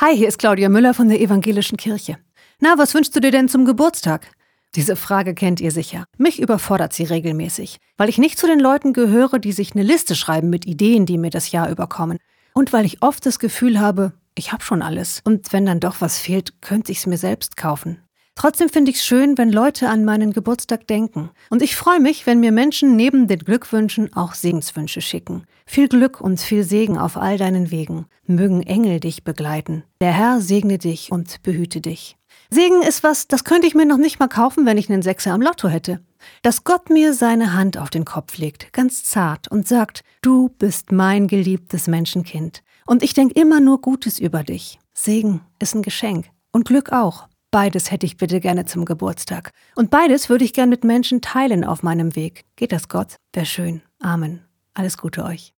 Hi, hier ist Claudia Müller von der Evangelischen Kirche. Na, was wünschst du dir denn zum Geburtstag? Diese Frage kennt ihr sicher. Mich überfordert sie regelmäßig, weil ich nicht zu den Leuten gehöre, die sich eine Liste schreiben mit Ideen, die mir das Jahr überkommen. Und weil ich oft das Gefühl habe, ich habe schon alles. Und wenn dann doch was fehlt, könnte ich es mir selbst kaufen. Trotzdem finde ich es schön, wenn Leute an meinen Geburtstag denken. Und ich freue mich, wenn mir Menschen neben den Glückwünschen auch Segenswünsche schicken. Viel Glück und viel Segen auf all deinen Wegen. Mögen Engel dich begleiten. Der Herr segne dich und behüte dich. Segen ist was, das könnte ich mir noch nicht mal kaufen, wenn ich einen Sechser am Lotto hätte. Dass Gott mir seine Hand auf den Kopf legt, ganz zart, und sagt, du bist mein geliebtes Menschenkind. Und ich denke immer nur Gutes über dich. Segen ist ein Geschenk. Und Glück auch. Beides hätte ich bitte gerne zum Geburtstag. Und beides würde ich gern mit Menschen teilen auf meinem Weg. Geht das Gott? Wäre schön. Amen. Alles Gute euch.